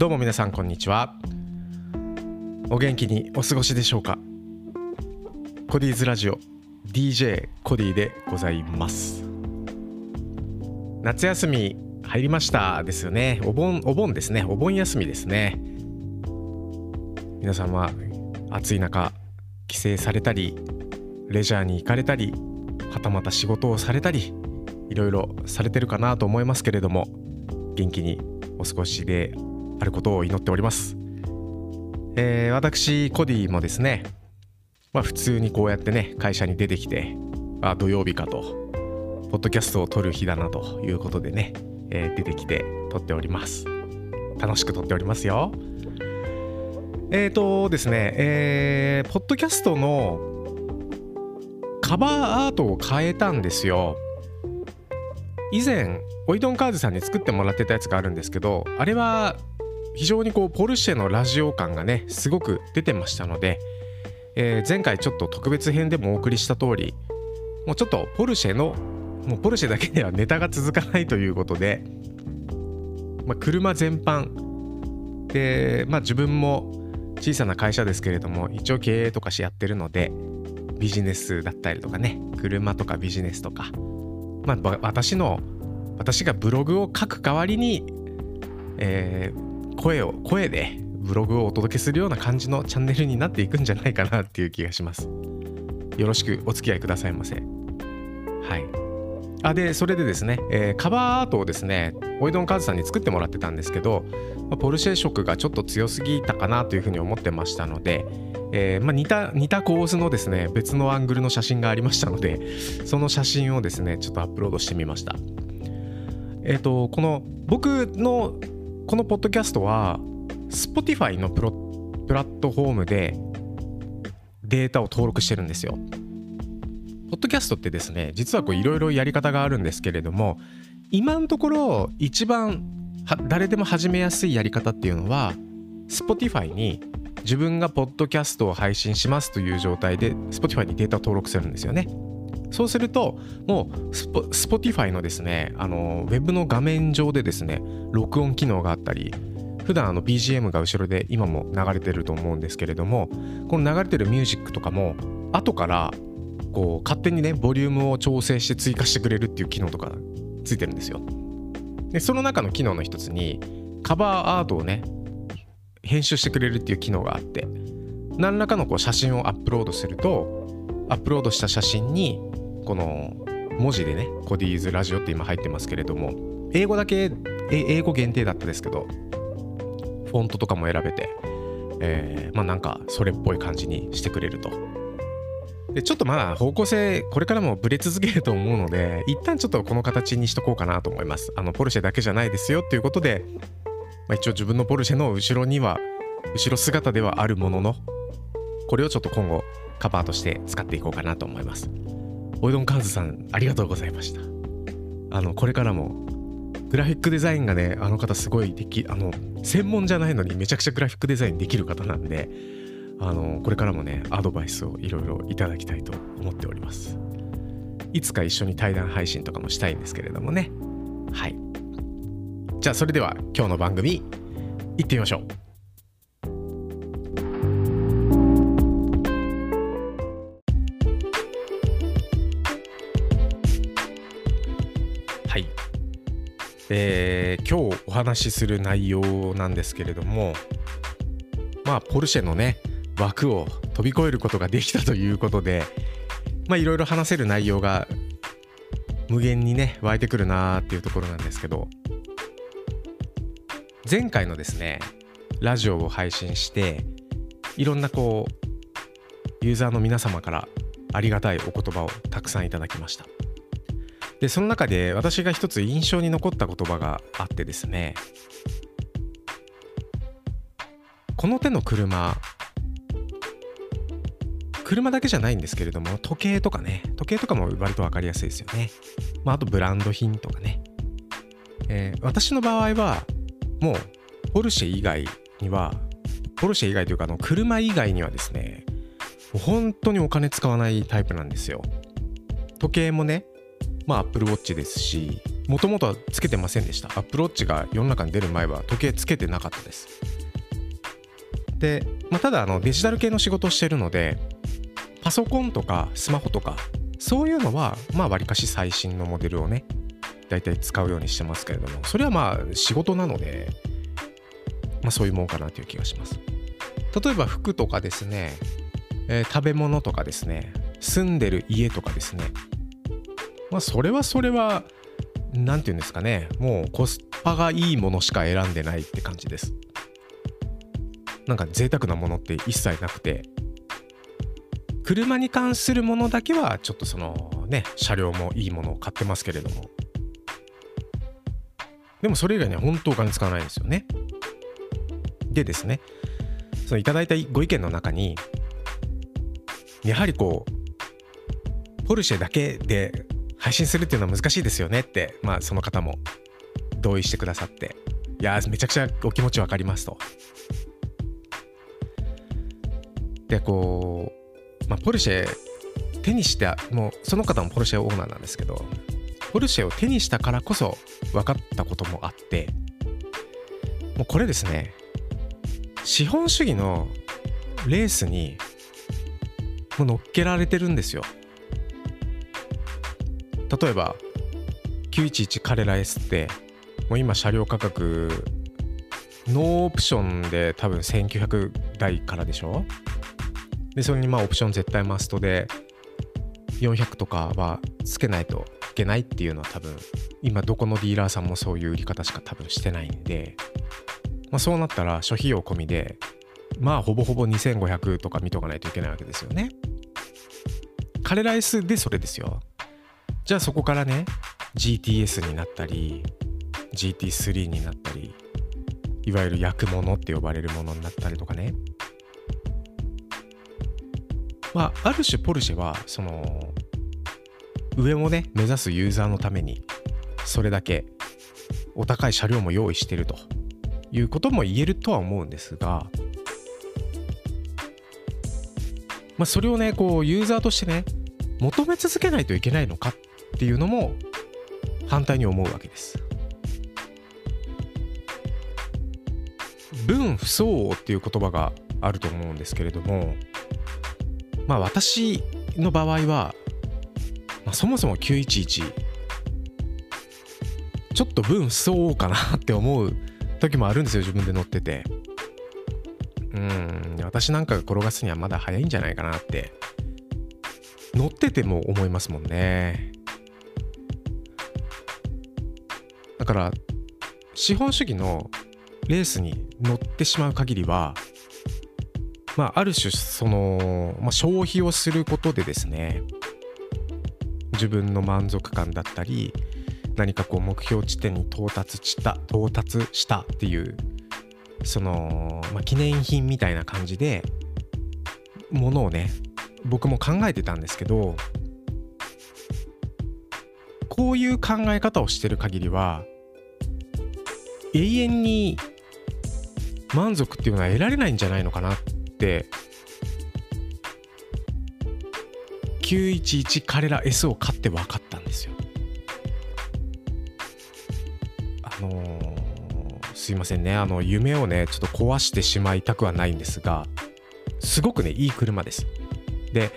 どうも皆さんこんにちは。お元気にお過ごしでしょうか？コディーズラジオ DJ コディでございます。夏休み入りましたですよね。お盆お盆ですね。お盆休みですね。皆さんは暑い中帰省されたりレジャーに行かれたりはたまた仕事をされたりいろいろされてるかなと思いますけれども元気にお過ごしであることを祈っております、えー、私コディもですねまあ普通にこうやってね会社に出てきてあ土曜日かとポッドキャストを撮る日だなということでね、えー、出てきて撮っております。楽しく撮っておりますよ。えっ、ー、とですねえー、ポッドキャストのカバーアートを変えたんですよ。以前オイドンカーズさんに作ってもらってたやつがあるんですけどあれは非常にこうポルシェのラジオ感がねすごく出てましたので、えー、前回ちょっと特別編でもお送りした通りもうちょっとポルシェのもうポルシェだけではネタが続かないということで、まあ、車全般で、まあ、自分も小さな会社ですけれども一応経営とかしやってるのでビジネスだったりとかね車とかビジネスとかまあ私の私がブログを書く代わりに、えー、声を声でブログをお届けするような感じのチャンネルになっていくんじゃないかなっていう気がします。よろしくお付き合いくださいませ。はい。あでそれでですね、えー、カバーアートをですねオイドンカーズさんに作ってもらってたんですけど、まあ、ポルシェ色がちょっと強すぎたかなというふうに思ってましたので、えーまあ、似た似た構図のですね別のアングルの写真がありましたのでその写真をですねちょっとアップロードしてみました。えっ、ー、とこの僕のこのポッドキャストは Spotify のプロプラットフォームでデータを登録してるんですよポッドキャストってですね実はいろいろやり方があるんですけれども今のところ一番誰でも始めやすいやり方っていうのは Spotify に自分がポッドキャストを配信しますという状態で Spotify にデータを登録するんですよね。そうするともう Spotify のですねあのウェブの画面上でですね録音機能があったり普段あの BGM が後ろで今も流れてると思うんですけれどもこの流れてるミュージックとかも後からこう勝手にねボリュームを調整して追加してくれるっていう機能とかついてるんですよ。でその中の機能の一つにカバーアートをね編集してくれるっていう機能があって何らかのこう写真をアップロードするとアップロードした写真にこの文字でねコディーズラジオって今入ってますけれども英語だけ英語限定だったですけどフォントとかも選べて、えー、まあなんかそれっぽい感じにしてくれると。でちょっとまあ方向性これからもブレ続けると思うので一旦ちょっとこの形にしとこうかなと思います。あのポルシェだけじゃないですよっていうことで、まあ、一応自分のポルシェの後ろには後ろ姿ではあるもののこれをちょっと今後カバーとして使っていこうかなと思います。おいどんカーズさんありがとうございました。あのこれからもグラフィックデザインがねあの方すごいできあの専門じゃないのにめちゃくちゃグラフィックデザインできる方なんであのこれからもねアドバイスをいろいろいただきたいと思っております。いつか一緒に対談配信とかもしたいんですけれどもね。はい。じゃあそれでは今日の番組行ってみましょう。えー、今日お話しする内容なんですけれどもまあポルシェのね枠を飛び越えることができたということでまあいろいろ話せる内容が無限にね湧いてくるなーっていうところなんですけど前回のですねラジオを配信していろんなこうユーザーの皆様からありがたいお言葉をたくさんいただきました。でその中で私が一つ印象に残った言葉があってですねこの手の車車だけじゃないんですけれども、時計とかね、時計とかも割と分かりやすいですよね。まあ、あとブランド品とかね。えー、私の場合は、もう、ポルシェ以外には、ポルシェ以外というか、あの、車以外にはですね、本当にお金使わないタイプなんですよ。時計もね、まあ、Apple Watch ですし、もともとはつけてませんでした。アップローチが世の中に出る前は時計つけてなかったです。で、まあ、ただあのデジタル系の仕事をしてるのでパソコンとかスマホとかそういうのはまあわりかし最新のモデルをね大体使うようにしてますけれどもそれはまあ仕事なので、まあ、そういうもんかなという気がします。例えば服とかですね、えー、食べ物とかですね住んでる家とかですねまあそれはそれは何て言うんですかね。もうコスパがいいものしか選んでないって感じです。なんか贅沢なものって一切なくて。車に関するものだけはちょっとそのね車両もいいものを買ってますけれども。でもそれ以外には本当お金使わないんですよね。でですねそのいただいたご意見の中にやはりこうポルシェだけで配信するっていうのは難しいですよねってまあその方も同意してくださっていやめちゃくちゃお気持ち分かりますと。でこう、まあ、ポルシェ手にしてもうその方もポルシェオーナーなんですけどポルシェを手にしたからこそ分かったこともあってもうこれですね資本主義のレースにもう乗っけられてるんですよ例えば911カレラ S ってもう今車両価格ノーオプションで多分1900台からでしょ？でそれにまあオプション絶対マストで400とかはつけないといけないっていうのは多分今どこのディーラーさんもそういう売り方しか多分してないんで、まあ、そうなったら諸費用込みでまあほぼほぼ2500とか見とかないといけないわけですよね。カレラ S でそれですよ。じゃあそこからね GTS になったり GT3 になったりいわゆる焼くものって呼ばれるものになったりとかね。まあある種ポルシェはその上もね目指すユーザーのためにそれだけお高い車両も用意してるということも言えるとは思うんですがまあそれをねこうユーザーとしてね求め続けないといけないのかっっていうのも反対に思うわけです。分不相応っていう言葉があると思うんですけれどもまあ私の場合は、まあ、そもそも911ちょっと分不相応かなって思う時もあるんですよ自分で乗っててうん私なんかが転がすにはまだ早いんじゃないかなって乗ってても思いますもんねだから資本主義のレースに乗ってしまう限りはまあある種その、まあ、消費をすることでですね自分の満足感だったり何かこう目標地点に到達した到達したっていうその、まあ、記念品みたいな感じでものをね僕も考えてたんですけどこういう考え方をしてる限りは永遠に満足っていうのは得られないんじゃないのかなって911彼ら S を買って分かったんですよ。あのー、すいませんねあの夢をねちょっと壊してしまいたくはないんですがすごくねいい車です。で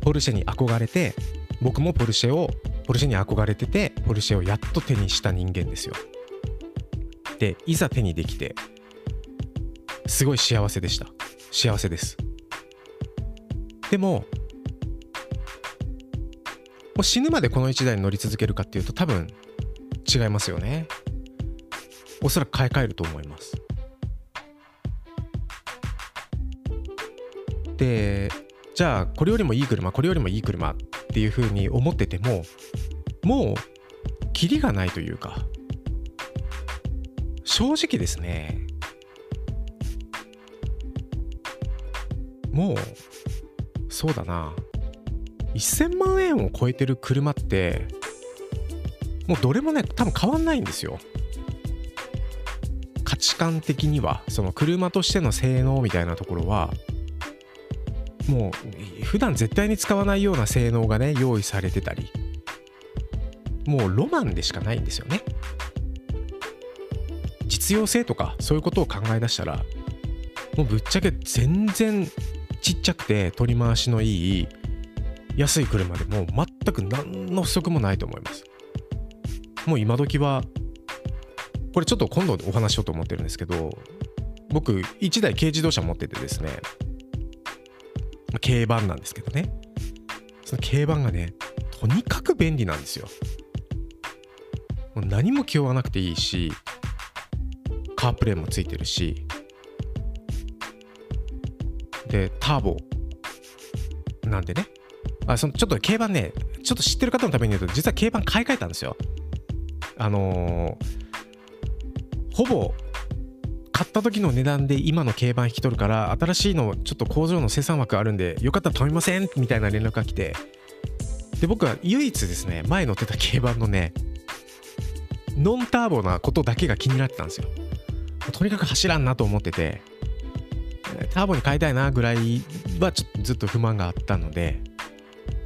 ポルシェに憧れて僕もポルシェをポルシェに憧れててポルシェをやっと手にした人間ですよ。でいざ手にできてすごい幸せでした。幸せです。でももう死ぬまでこの1台に乗り続けるかっていうと多分違いますよね。おそらく買い替えると思います。でじゃあこれよりもいい車これよりもいい車っていうふうに思っててももうキリがないというか正直ですねもうそうだな1000万円を超えてる車ってもうどれもね多分変わんないんですよ。価値観的にはその車としての性能みたいなところはもう普段絶対に使わないような性能がね用意されてたりもうロマンでしかないんですよね。実用性とかそういうことを考え出したらもうぶっちゃけ全然ちっちゃくて取り回しのいい安い車でも全く何の不足もないと思います。もう今時はこれちょっと今度お話しようと思ってるんですけど僕1台軽自動車持っててですね軽バンなんですけどね。その軽バンがねとにかく便利なんですよ。何も気負わなくていいしカープレイもついてるし。でターボ。なんでね。あそのちょっと軽バンねちょっと知ってる方のために言うと実は軽バン買い替えたんですよ。あのー、ほぼ買った時の値段で今の軽バン引き取るから新しいのちょっと工場の生産枠あるんでよかったら頼みませんみたいな連絡が来て。で僕は唯一ですね前乗ってた軽バンのねノンターボなことだけが気になってたんですよ。とにかく走らんなと思っててターボに変えたいなぐらいはちょっとずっと不満があったので、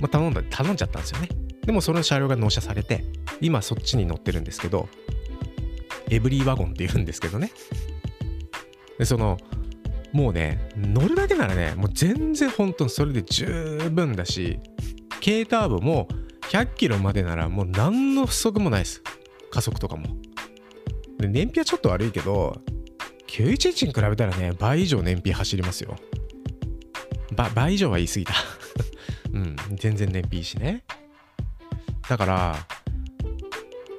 まあ、頼んだ頼んじゃったんですよね。でもその車両が納車されて今そっちに乗ってるんですけどエブリーワゴンって言うんですけどね。でそのもうね乗るだけならねもう全然本当にそれで十分だし軽ターボも100キロまでならもう何の不足もないです。加速とかも。で燃費はちょっと悪いけど911に比べたらね倍以上燃費走りますよ。倍以上は言い過ぎた。うん全然燃費いいしね。だから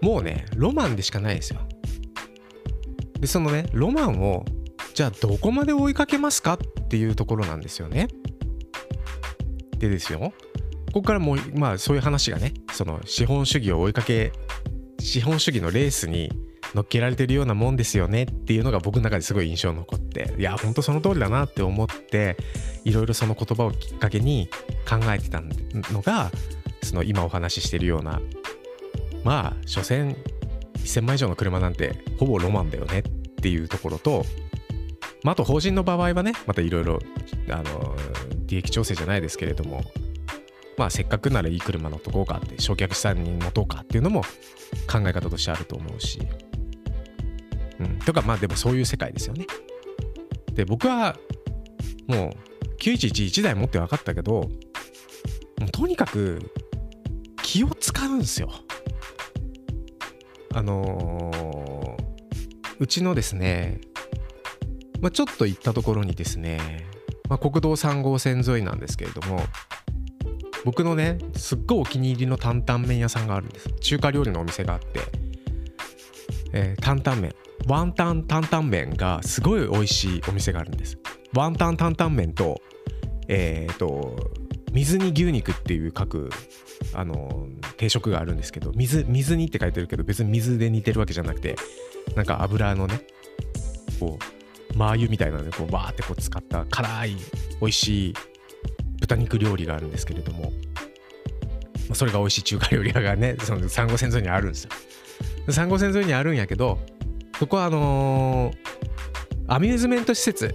もうねロマンでしかないですよ。でそのねロマンをじゃあどこまで追いかけますかっていうところなんですよね。でですよ。ここからもうまあそういう話がねその資本主義を追いかけ資本主義のレースに乗っけられてるようなもんですよねっていうのが僕の中ですごい印象残っていやほんとその通りだなって思っていろいろその言葉をきっかけに考えてたのがその今お話ししてるようなまあ所詮1000万以上の車なんてほぼロマンだよねっていうところと、まあ、あと法人の場合はねまたいろいろ利益調整じゃないですけれどもまあせっかくならいい車乗っとこうかって焼却資産に持とうかっていうのも考え方としてあると思うし。うん、とかまあでもそういう世界ですよね。で僕はもう9111台持って分かったけどもうとにかく気を使うんですよ。あのー、うちのですね、まあ、ちょっと行ったところにですね、まあ、国道3号線沿いなんですけれども僕のねすっごいお気に入りの担々麺屋さんがあるんです中華料理のお店があって、えー、担々麺ワンタン担々麺がすごい美味しいお店があるんです。ワンタン担々麺とえっ、ー、と水煮牛肉っていう書くあの定食があるんですけど水水煮って書いてるけど別に水で煮てるわけじゃなくてなんか油のねこうマー油みたいなのでこうバーってこう使った辛い美味しい豚肉料理があるんですけれどもそれが美味しい中華料理屋がねその産後線沿いにあるんですよ。産後線沿いにあるんやけどそこはあのー、アミューズメント施設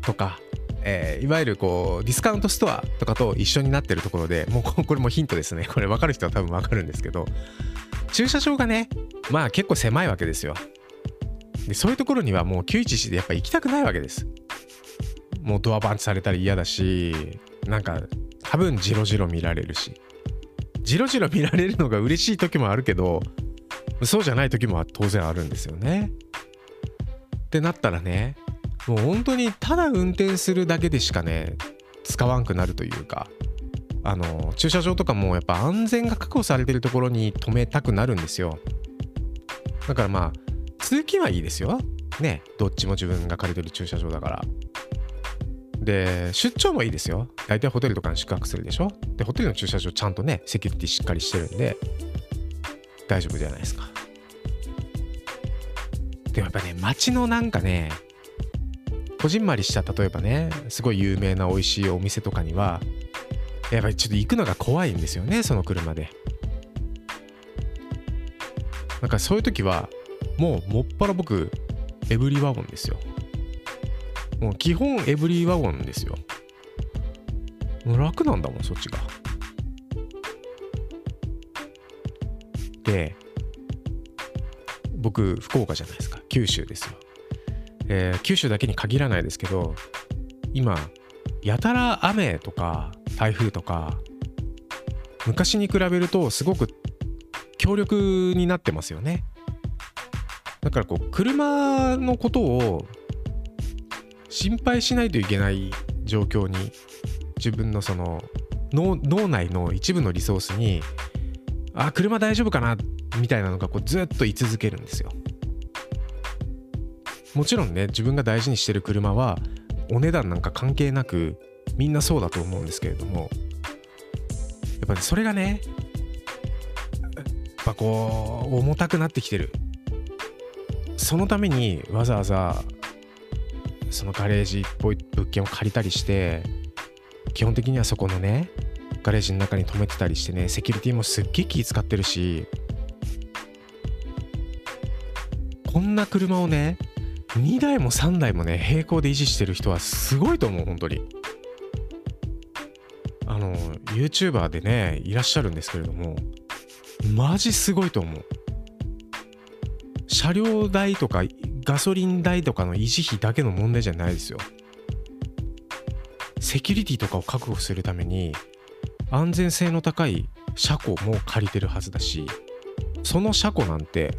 とか、えー、いわゆるこうディスカウントストアとかと一緒になってるところでもうこれもヒントですね。これ分かる人は多分分かるんですけど駐車場がねまあ結構狭いわけですよ。でそういうところにはもう911でやっぱ行きたくないわけです。もうドアバンチされたら嫌だしなんか多分ジロジロ見られるし。ジロジロ見られるのが嬉しい時もあるけどそうじゃない時も当然あるんですよね。ってなったらねもう本当にただ運転するだけでしかね使わんくなるというかあの駐車場とかもやっぱ安全が確保されてるところに止めたくなるんですよ。だからまあ通勤はいいですよ。ねどっちも自分が借りてる駐車場だから。で出張もいいですよ。大体ホテルとかに宿泊するでしょ。でホテルの駐車場ちゃんとねセキュリティしっかりしてるんで。大丈夫じゃないですか。でもやっぱね、街のなんかね、こじんまりした例えばね、すごい有名な美味しいお店とかには、やっぱりちょっと行くのが怖いんですよね、その車で。なんかそういう時は、もうもっぱら僕、エブリィワゴンですよ。もう基本エブリィワゴンですよ。楽なんだもん、そっちが。て僕福岡じゃないですか。九州ですよ、えー、九州だけに限らないですけど今やたら雨とか台風とか昔に比べるとすごく強力になってますよね。だからこう車のことを心配しないといけない状況に自分のその脳内の一部のリソースにあ車大丈夫かな？みたいなのがこうずっと居続けるんですよ。もちろんね自分が大事にしてる車はお値段なんか関係なくみんなそうだと思うんですけれども。やっぱりそれがねやっぱこう重たくなってきてる。そのためにわざわざそのガレージっぽい物件を借りたりして基本的にはそこのねガレージの中に止めてたりしてねセキュリティもすっげえ気使ってるしこんな車をね2台も3台もね並行で維持してる人はすごいと思う本当に。あの YouTuber でねいらっしゃるんですけれどもマジすごいと思う。車両代とかガソリン代とかの維持費だけの問題じゃないですよ。セキュリティとかを確保するために安全性の高い車庫も借りてるはずだしその車庫なんて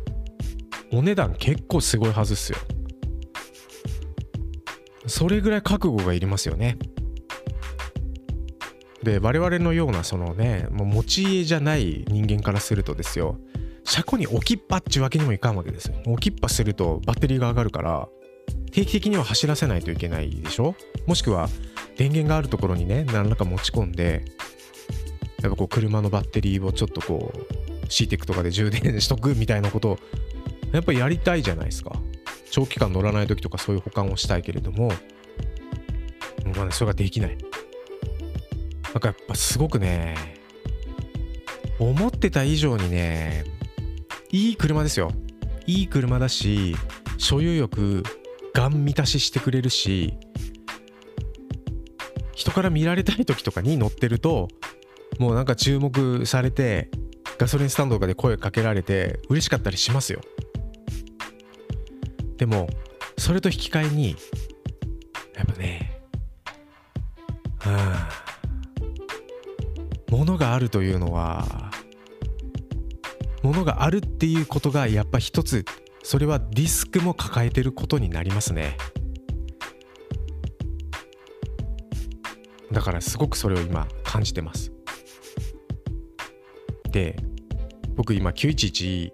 お値段結構すごいはずっすよ。それぐらい覚悟がいりますよね。で我々のようなそのねもう持ち家じゃない人間からするとですよ車庫に置きっぱっちゅうわけにもいかんわけですよ。置きっぱするとバッテリーが上がるから定期的には走らせないといけないでしょ？もしくは電源があるところにね何らか持ち込んでやっぱこう車のバッテリーをちょっとこう CTEC とかで充電しとくみたいなことを やっぱやりたいじゃないですか。長期間乗らない時とかそういう保管をしたいけれども。まあねそれができない。なんかやっぱすごくね思ってた以上にねいい車ですよ。いい車だし所有欲ガン満たししてくれるし人から見られたい時とかに乗ってるともうなんか注目されてガソリンスタンドとかで声かけられて嬉しかったりしますよ。でもそれと引き換えにやっぱねうん物があるというのは物があるっていうことがやっぱ一つそれはディスクも抱えてることになりますね。だからすごくそれを今感じてます。で僕今911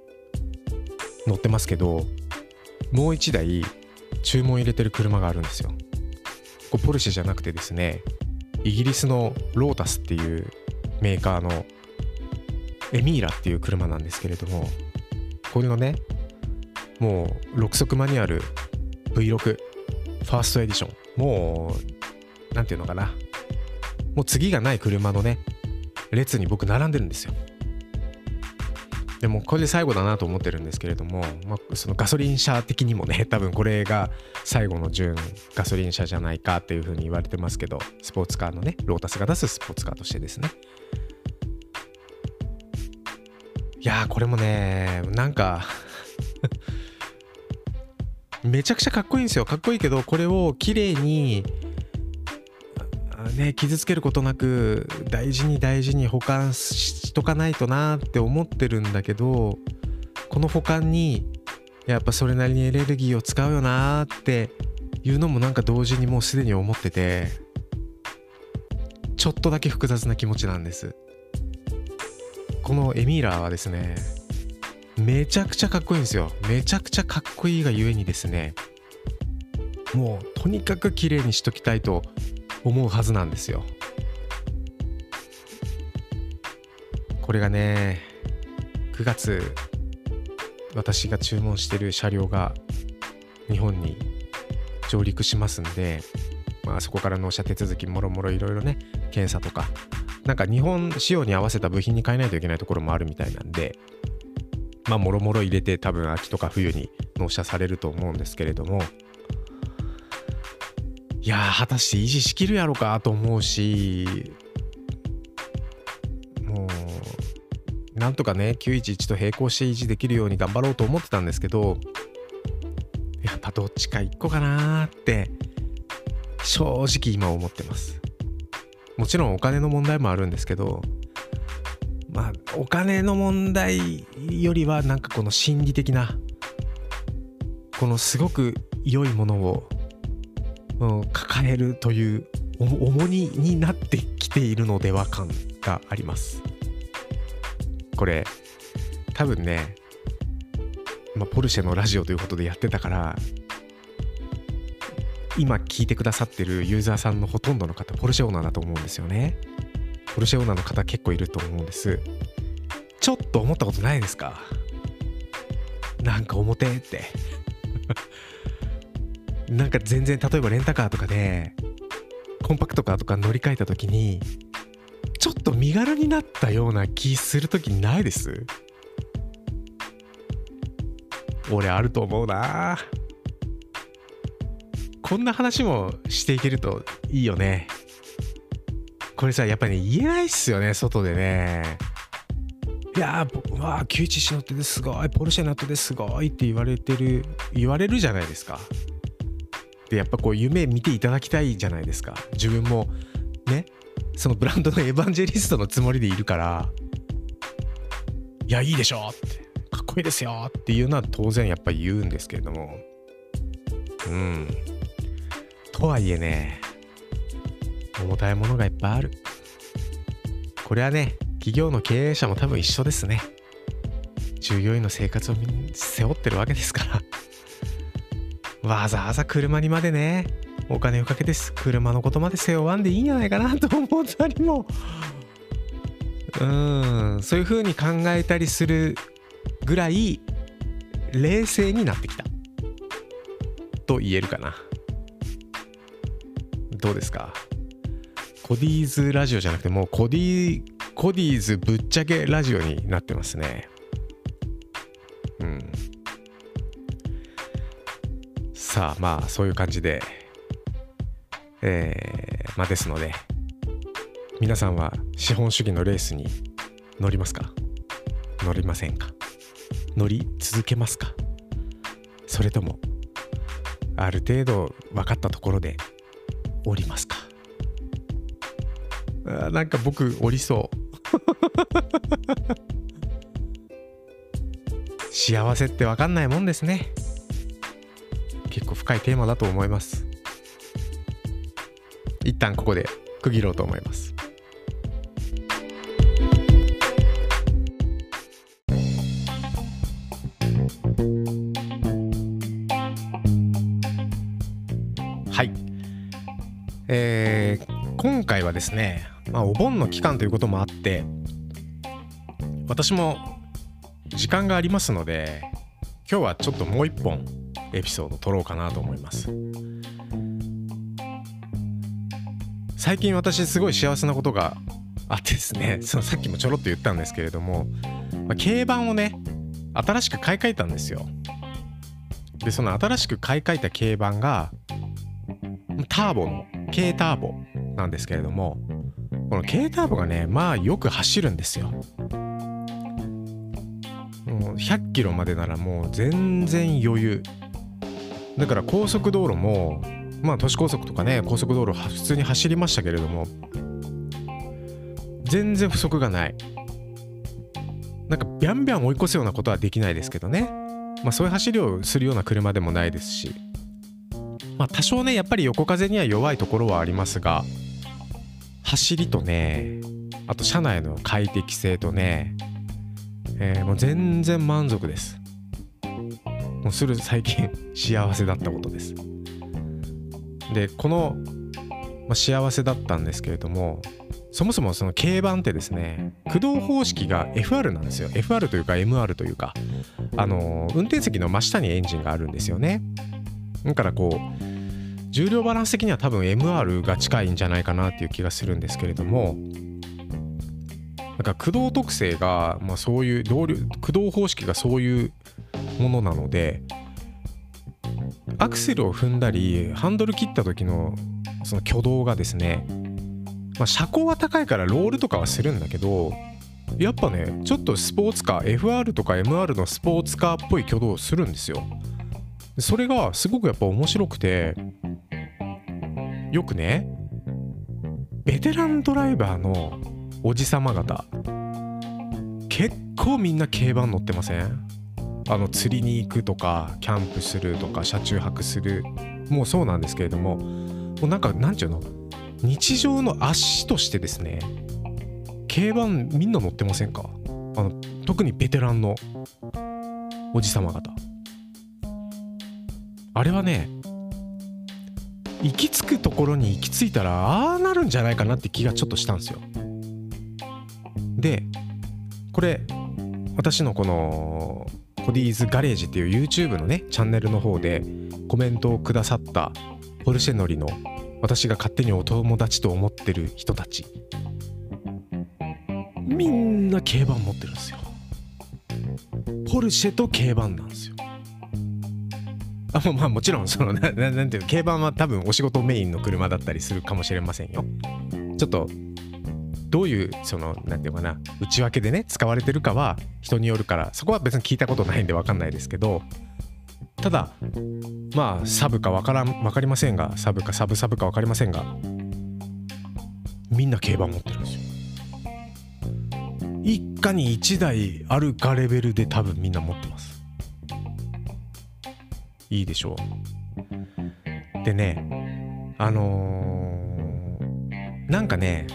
乗ってますけどもう一台注文入れてる車があるんですよ。こポルシェじゃなくてですねイギリスのロータスっていうメーカーのエミーラっていう車なんですけれどもこれのねもう6速マニュアル V6 ファーストエディションもう何ていうのかなもう次がない車のね列に僕並んでるんですよ。でもこれで最後だなと思ってるんですけれども、まあ、そのガソリン車的にもね 多分これが最後の順ガソリン車じゃないかっていうふうに言われてますけどスポーツカーのねロータスが出すスポーツカーとしてですね。いやこれもねなんか めちゃくちゃかっこいいんですよ。かっこいいけどこれを綺麗にね傷つけることなく大事に大事に保管ししとかないとなって思ってるんだけどこの保管にやっぱそれなりにエネルギーを使うよなっていうのもなんか同時にもうすでに思っててちょっとだけ複雑な気持ちなんです。このエミーラーはですねめちゃくちゃかっこいいんですよ。めちゃくちゃかっこいいがゆえにですねもうとにかく綺麗にしときたいと思うはずなんですよ。これがね9月私が注文してる車両が日本に上陸しますんで、まあ、そこから納車手続きもろもろいろいろね検査とかなんか日本仕様に合わせた部品に変えないといけないところもあるみたいなんでまあもろもろ入れて多分秋とか冬に納車されると思うんですけれどもいや果たして維持しきるやろかと思うしなんとかね911と並行して維持できるように頑張ろうと思ってたんですけどやっぱどっちか1個かなって正直今思ってます。もちろんお金の問題もあるんですけどまあお金の問題よりはなんかこの心理的なこのすごく良いものを、うん、抱えるという重荷になってきているのでは感があります。これ多分ね、まあ、ポルシェのラジオということでやってたから今聞いてくださってるユーザーさんのほとんどの方ポルシェオーナーだと思うんですよね。ポルシェオーナーの方結構いると思うんです。ちょっと思ったことないですか？なんか表って。なんか全然例えばレンタカーとかでコンパクトカーとか乗り換えた時にちょっと身軽になったような気する時ないです？俺あると思うな。こんな話もしていけるといいよね。これさやっぱり、ね、言えないっすよね外でね。いやーわあ911乗っててすごいポルシェ乗っててすごいって言われてる言われるじゃないですか。でやっぱこう夢見ていただきたいじゃないですか。自分もねそのブランドのエヴァンジェリストのつもりでいるからいやいいでしょってかっこいいですよっていうのは当然やっぱ言うんですけれども。うん。とはいえね重たいものがいっぱいある。これはね企業の経営者も多分一緒ですね。従業員の生活を背負ってるわけですから。わざわざ車にまでねお金をかけて車のことまで背負わんでいいんじゃないかなと思ったりも。うんそういう風に考えたりするぐらい冷静になってきた。と言えるかな。どうですか？コディーズラジオじゃなくてもうコディーコディーズぶっちゃけラジオになってますね。うん。さあまあそういう感じでえー、まあですので皆さんは資本主義のレースに乗りますか？乗りませんか？乗り続けますか？それともある程度分かったところで降りますか？あなんか僕降りそう。幸せって分かんないもんですね。結構深いテーマだと思います。一旦ここで区切ろうと思います。はい。えー、今回はですね、まあ、お盆の期間ということもあって私も時間がありますので今日はちょっともう一本エピソード撮ろうかなと思います。最近私すごい幸せなことがあってですねそのさっきもちょろっと言ったんですけれども、まあ、軽バンをね新しく買い替えたんですよ。でその新しく買い替えた軽バンがターボの軽ターボなんですけれどもこの軽ターボがねまあよく走るんですよ。100キロまでならもう全然余裕。だから高速道路もまあ都市高速とかね高速道路普通に走りましたけれども全然不足がない。なんかビャンビャン追い越すようなことはできないですけどね。まあそういう走りをするような車でもないですし。まあ多少ねやっぱり横風には弱いところはありますが走りとねあと車内の快適性とね、えー、もう全然満足です。もうする最近幸せだったことです。でこの、まあ、幸せだったんですけれどもそもそもその軽バンってですね駆動方式が FR なんですよ。FR というか MR というか。あの運転席の真下にエンジンがあるんですよね。だからこう重量バランス的には多分 MR が近いんじゃないかなっていう気がするんですけれどもなんか駆動特性が、まあ、そういう動駆動方式がそういうものなのでアクセルを踏んだりハンドル切った時のその挙動がですね、まあ、車高は高いからロールとかはするんだけどやっぱねちょっとスポーツカー FR とか MR のスポーツカーっぽい挙動をするんですよ。それがすごくやっぱ面白くてよくねベテランドライバーのおじさま方結構みんな競馬乗ってません？あの釣りに行くとかキャンプするとか車中泊する。もうそうなんですけれどももうなんかなんちゅうの日常の足としてですね競馬みんな乗ってませんか？あの特にベテランのおじさま方。あれはね行き着くところに行き着いたらああなるんじゃないかなって気がちょっとしたんですよ。でこれ私のこのコディーズガレージっていう YouTube のねチャンネルの方でコメントをくださったポルシェ乗りの私が勝手にお友達と思ってる人たち。みんな競馬持ってるんですよ。ポルシェと競馬なんですよ。あまあもちろんそのなななんていう競馬は多分お仕事メインの車だったりするかもしれませんよ。ちょっとどういうその何て言うかな内訳でね使われてるかは人によるからそこは別に聞いたことないんで分かんないですけどただまあサブか分からん分かりませんがサブかサブサブか分かりませんがみんな競馬持ってるんですよ。一家に1台あるかレベルで多分みんな持ってます。いいでしょう。でねあのー、なんかね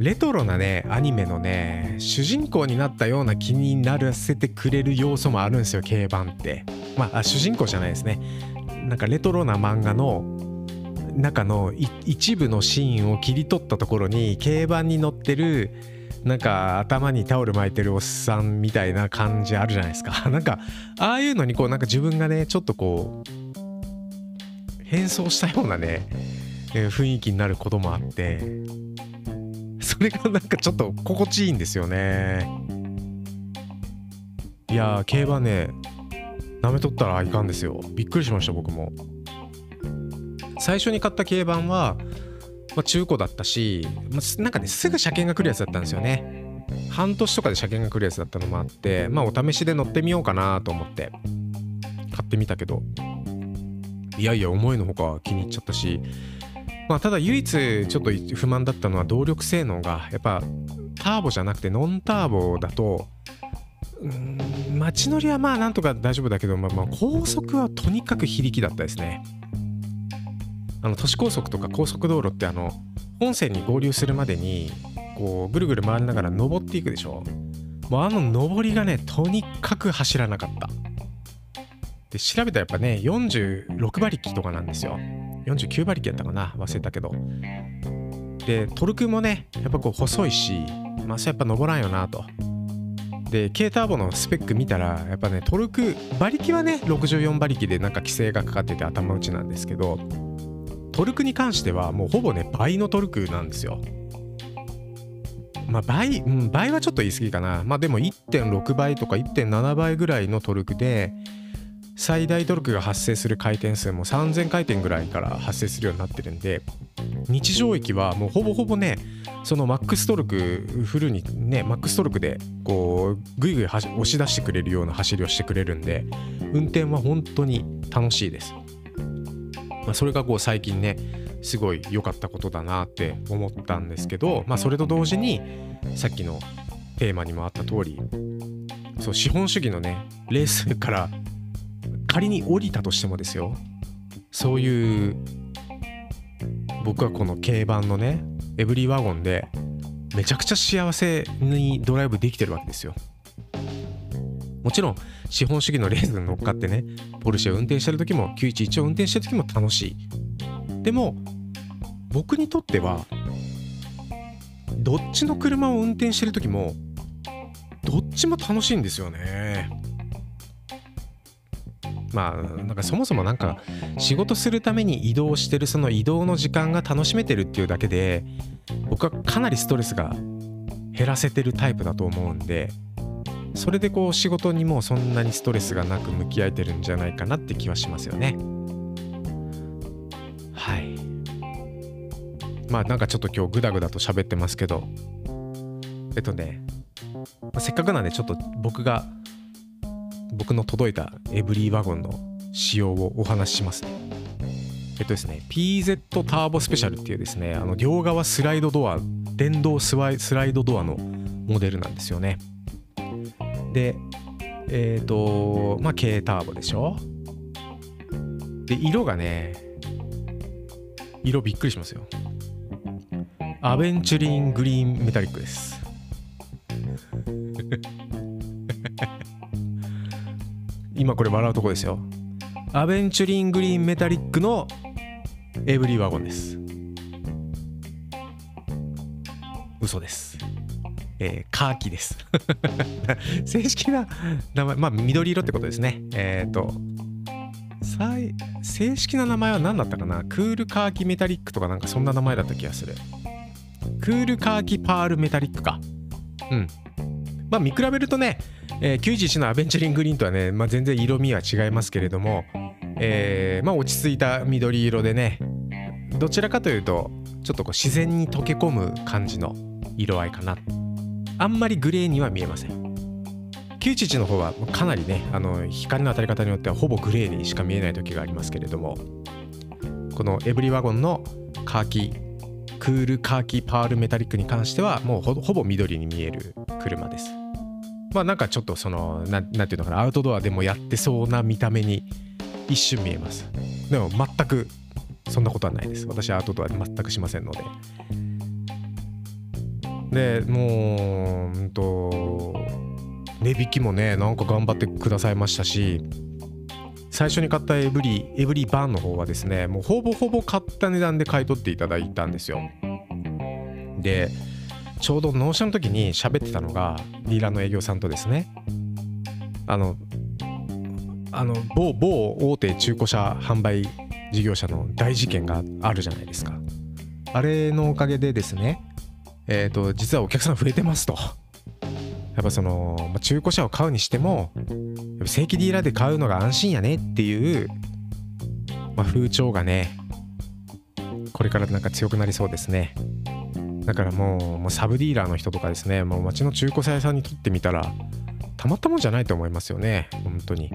レトロなねアニメのね主人公になったような気にならせてくれる要素もあるんですよ競馬って。まあ主人公じゃないですね。なんかレトロな漫画の中の一部のシーンを切り取ったところに競馬に乗ってるなんか頭にタオル巻いてるおっさんみたいな感じあるじゃないですか。なんかああいうのにこうなんか自分がねちょっとこう変装したようなね雰囲気になることもあって。れがなんかちょっと心地いいんですよね。いや競馬ね舐めとったらいかんですよ。びっくりしました僕も。最初に買った競馬はまあ、中古だったし、まあ、なんかねすぐ車検が来るやつだったんですよね。半年とかで車検が来るやつだったのもあってまあお試しで乗ってみようかなと思って買ってみたけど。いやいや思いのほか気に入っちゃったしまあただ唯一ちょっと不満だったのは動力性能がやっぱターボじゃなくてノンターボだとうん街乗りはまあなんとか大丈夫だけど、まあ、まあ高速はとにかく非力だったですね。あの都市高速とか高速道路ってあの本線に合流するまでにこうぐるぐる回りながら登っていくでしょ。もうあの登りがねとにかく走らなかった。で調べたらやっぱね46馬力とかなんですよ。49馬力やったかな？忘れたけどでトルクもねやっぱこう細いしまあそれやっぱ登らんよなとで軽ターボのスペック見たらやっぱねトルク馬力はね64馬力でなんか規制がかかってて頭打ちなんですけどトルクに関してはもうほぼね倍のトルクなんですよ。まあ倍、うん、倍はちょっと言い過ぎかな。まあでも1.6倍とか1.7倍ぐらいのトルクで最大トルクが発生する回転数も3000回転ぐらいから発生するようになってるんで日常域はもうほぼほぼねそのマックストルクフルにねマックストルクでこうグイグイ押し出してくれるような走りをしてくれるんで運転は本当に楽しいです。まあ、それがこう最近ねすごい良かったことだなって思ったんですけど、まあ、それと同時にさっきのテーマにもあった通りそう資本主義のねレースから仮に降りたとしてもですよ。そういう僕はこの軽バンのねエブリィワゴンでめちゃくちゃ幸せにドライブできてるわけですよ。もちろん資本主義のレースに乗っかってねポルシェを運転してる時も911を運転してる時も楽しい。でも僕にとってはどっちの車を運転してる時もどっちも楽しいんですよね。まあなんかそもそもなんか仕事するために移動してるその移動の時間が楽しめてるっていうだけで僕はかなりストレスが減らせてるタイプだと思うんでそれでこう仕事にもそんなにストレスがなく向き合えてるんじゃないかなって気はしますよね。はい。まあなんかちょっと今日グダグダと喋ってますけどえっとねせっかくなんでちょっと僕が僕の届いたエブリィワゴンの仕様をお話しします。ねえっとですね PZ ターボスペシャルっていうですねあの両側スライドドア電動スワイスライドドアのモデルなんですよね。でえっ、ー、とまあ軽ターボでしょ？で色がね色びっくりしますよ。アベンチュリングリーンメタリックです。今これ笑うとこですよ。アベンチュリングリーンメタリックのエブリィワゴンです。嘘です。えー、カーキです。正式な名前まあ緑色ってことですね。えっ、ー、と正式な名前は何だったかな？クールカーキメタリックとかなんかそんな名前だった気がする。クールカーキパールメタリックか。うん。まあ見比べるとね、えー、91のアベンチャリングリーンとはね、まあ、全然色味は違いますけれども、えー、まあ落ち着いた緑色でねどちらかというとちょっとこう自然に溶け込む感じの色合いかな。あんまりグレーには見えません。911の方はかなりねあの光の当たり方によってはほぼグレーにしか見えない時がありますけれどもこのエブリワゴンのカーキクールカーキパールメタリックに関してはもうほぼ緑に見える車です。まあなんかちょっとそのななんていうのかなアウトドアでもやってそうな見た目に一瞬見えます。でも全くそんなことはないです。私はアウトドアで全くしませんので。でもううんと値引きもねなんか頑張ってくださいましたし最初に買ったエブリエブリバーンの方はですねもうほぼほぼ買った値段で買い取っていただいたんですよ。でちょうど納車の時に喋ってたのがディーラーの営業さんとですね。あのあの某某大手中古車販売事業者の大事件があるじゃないですか。あれのおかげでですねえっ、ー、と実はお客さん増えてますと。やっぱその中古車を買うにしても正規ディーラーで買うのが安心やねっていう、まあ、風潮がねこれからなんか強くなりそうですね。だからもうもうサブディーラーの人とかですねもう街の中古車屋さんにとってみたらたまったもんじゃないと思いますよね本当に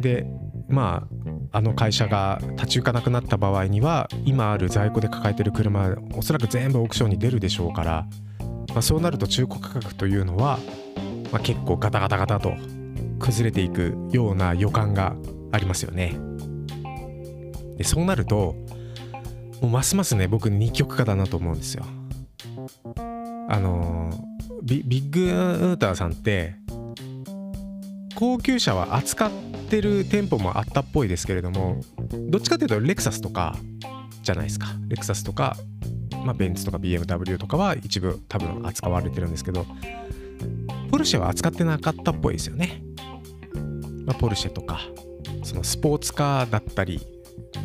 でまああの会社が立ち行かなくなった場合には今ある在庫で抱えてる車おそらく全部オークションに出るでしょうからまあ、そうなると中古価格というのは、まあ、結構ガタガタガタと崩れていくような予感がありますよね。でそうなるともうますますね僕二極化だなと思うんですよ。あのビッグウーターさんって高級車は扱ってる店舗もあったっぽいですけれどもどっちかというとレクサスとかじゃないですかレクサスとかまあ、ベンツとか BMW とかは一部多分扱われてるんですけどポルシェは扱ってなかったっぽいですよね、まあ、ポルシェとかそのスポーツカーだったり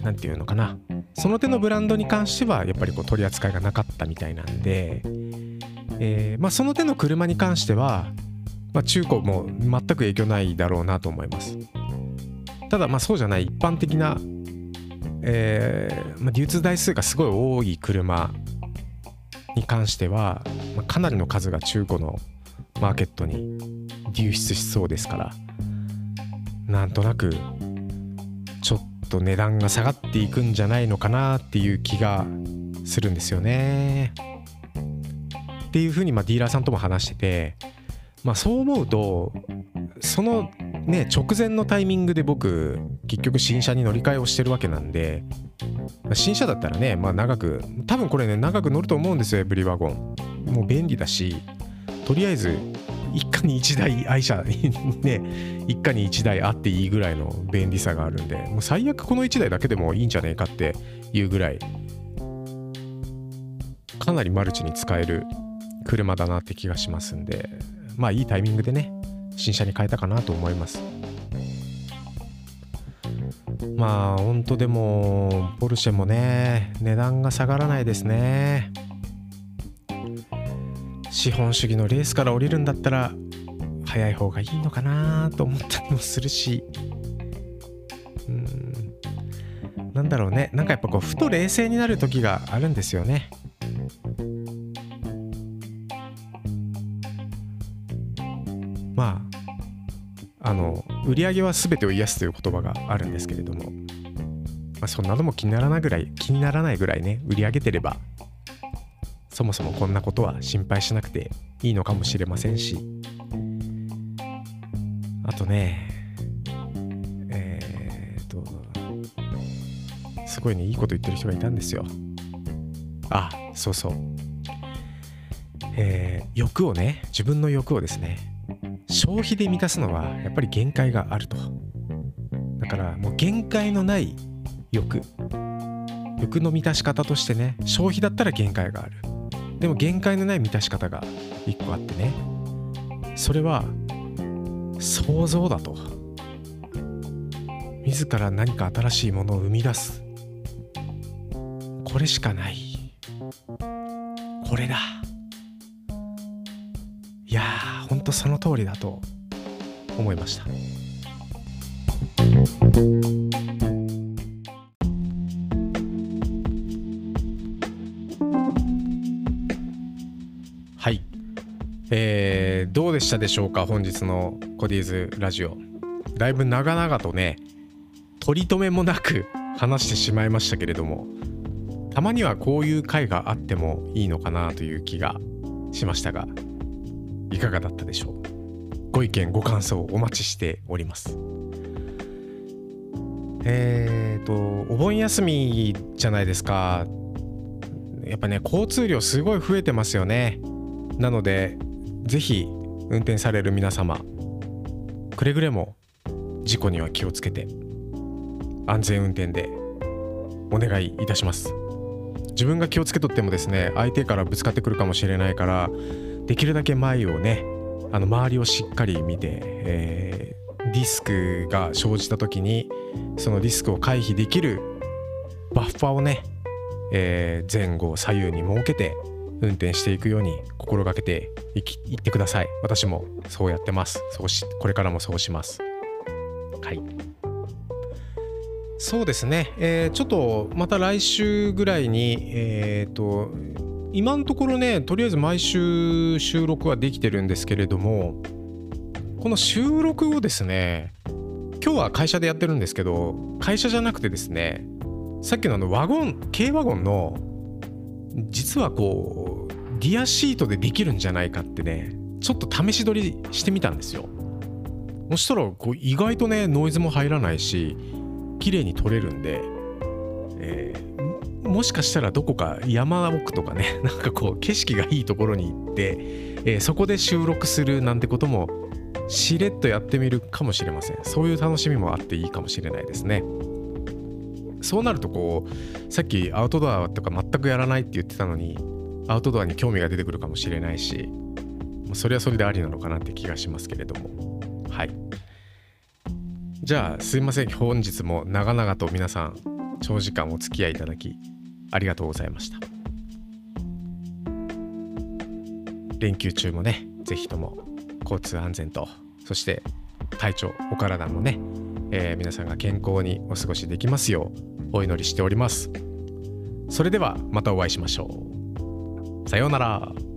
何て言うのかな。その手のブランドに関してはやっぱりこう取り扱いがなかったみたいなんで、えー、まあ、その手の車に関しては、まあ、中古も全く影響ないだろうなと思います。ただまあそうじゃない一般的なえーまあ、流通台数がすごい多い車に関しては、ま、かなりの数が中古のマーケットに流出しそうですからなんとなくと値段が下がっていくんじゃないのかなっていう気がするんですよね。っていうふうにまディーラーさんとも話してて、まあ、そう思うとそのね直前のタイミングで僕結局新車に乗り換えをしてるわけなんで新車だったらねまあ長く多分これね長く乗ると思うんですよエブリワゴンもう便利だしとりあえず一家に一台愛車ね一家に一台あっていいぐらいの便利さがあるんでもう最悪この1台だけでもいいんじゃねえかっていうぐらいかなりマルチに使える車だなって気がしますんでまあいいタイミングでね新車に変えたかなと思います。まあ本当でもポルシェもね値段が下がらないですね。資本主義のレースから降りるんだったら早い方がいいのかなと思ったりもするし。うん。なんだろうね。なんかやっぱこうふと冷静になる時があるんですよね。まああの売り上げは全てを癒すという言葉があるんですけれども、まあ、そんなのも気にならないぐらい気にならないぐらいね売り上げてればそもそもこんなことは心配しなくていいのかもしれませんし。あとねえー、っとすごいねいいこと言ってる人がいたんですよ。あそうそう。えー、欲をね自分の欲をですね消費で満たすのはやっぱり限界があると。だからもう限界のない欲。欲の満たし方としてね消費だったら限界がある。でも限界のない満たし方が一個あってね。それは想像だと。自ら何か新しいものを生み出す。これしかない。これだ。いやーほんとその通りだと思いました。でしたでしょうか本日のコディーズラジオ。だいぶ長々とね取り留めもなく話してしまいましたけれどもたまにはこういう回があってもいいのかなという気がしましたがいかがだったでしょう？ご意見ご感想お待ちしております。えーとお盆休みじゃないですか。やっぱね交通量すごい増えてますよね。なので是非運転される皆様くれぐれも事故には気をつけて安全運転でお願いいたします。自分が気をつけとってもですね相手からぶつかってくるかもしれないからできるだけ前をねあの周りをしっかり見て、えー、リスクが生じた時にそのリスクを回避できるバッファをね、えー、前後左右に設けて運転していくように心がけていきいってください。私もそうやってます。そうしこれからもそうします。はい。そうですね、えー、ちょっとまた来週ぐらいにえっ、ー、と今のところねとりあえず毎週収録はできてるんですけれどもこの収録をですね今日は会社でやってるんですけど会社じゃなくてですねさっきのあのワゴン軽ワゴンの実はこうディアシートでできるんじゃないかってねちょっと試し撮りしてみたんですよ。そしたらこう意外とねノイズも入らないし綺麗に撮れるんで、えーもしかしたらどこか山奥とかね なんかこう景色がいいところに行って、えー、そこで収録するなんてこともしれっとやってみるかもしれません。そういう楽しみもあっていいかもしれないですね。そうなるとこうさっきアウトドアとか全くやらないって言ってたのにアウトドアに興味が出てくるかもしれないしそれはそれでありなのかなって気がしますけれども。はい。じゃあすいません。本日も長々と皆さん長時間お付き合いいただきありがとうございました。連休中もね、ぜひとも交通安全と、そして体調、お体もね、えー、皆さんが健康にお過ごしできますようお祈りしております。それではまたお会いしましょう。さようなら。